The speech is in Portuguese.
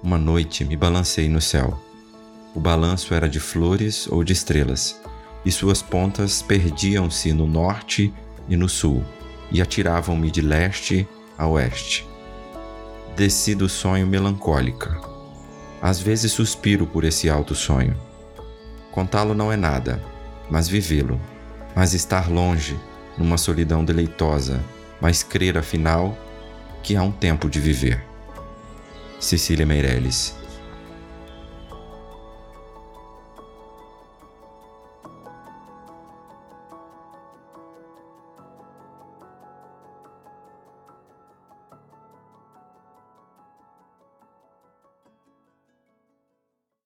Uma noite me balancei no céu. O balanço era de flores ou de estrelas, e suas pontas perdiam-se no norte e no sul, e atiravam-me de leste a oeste. Desci do sonho melancólica. Às vezes suspiro por esse alto sonho. Contá-lo não é nada, mas vivê-lo, mas estar longe, numa solidão deleitosa, mas crer afinal que há um tempo de viver. Cecília Meirelles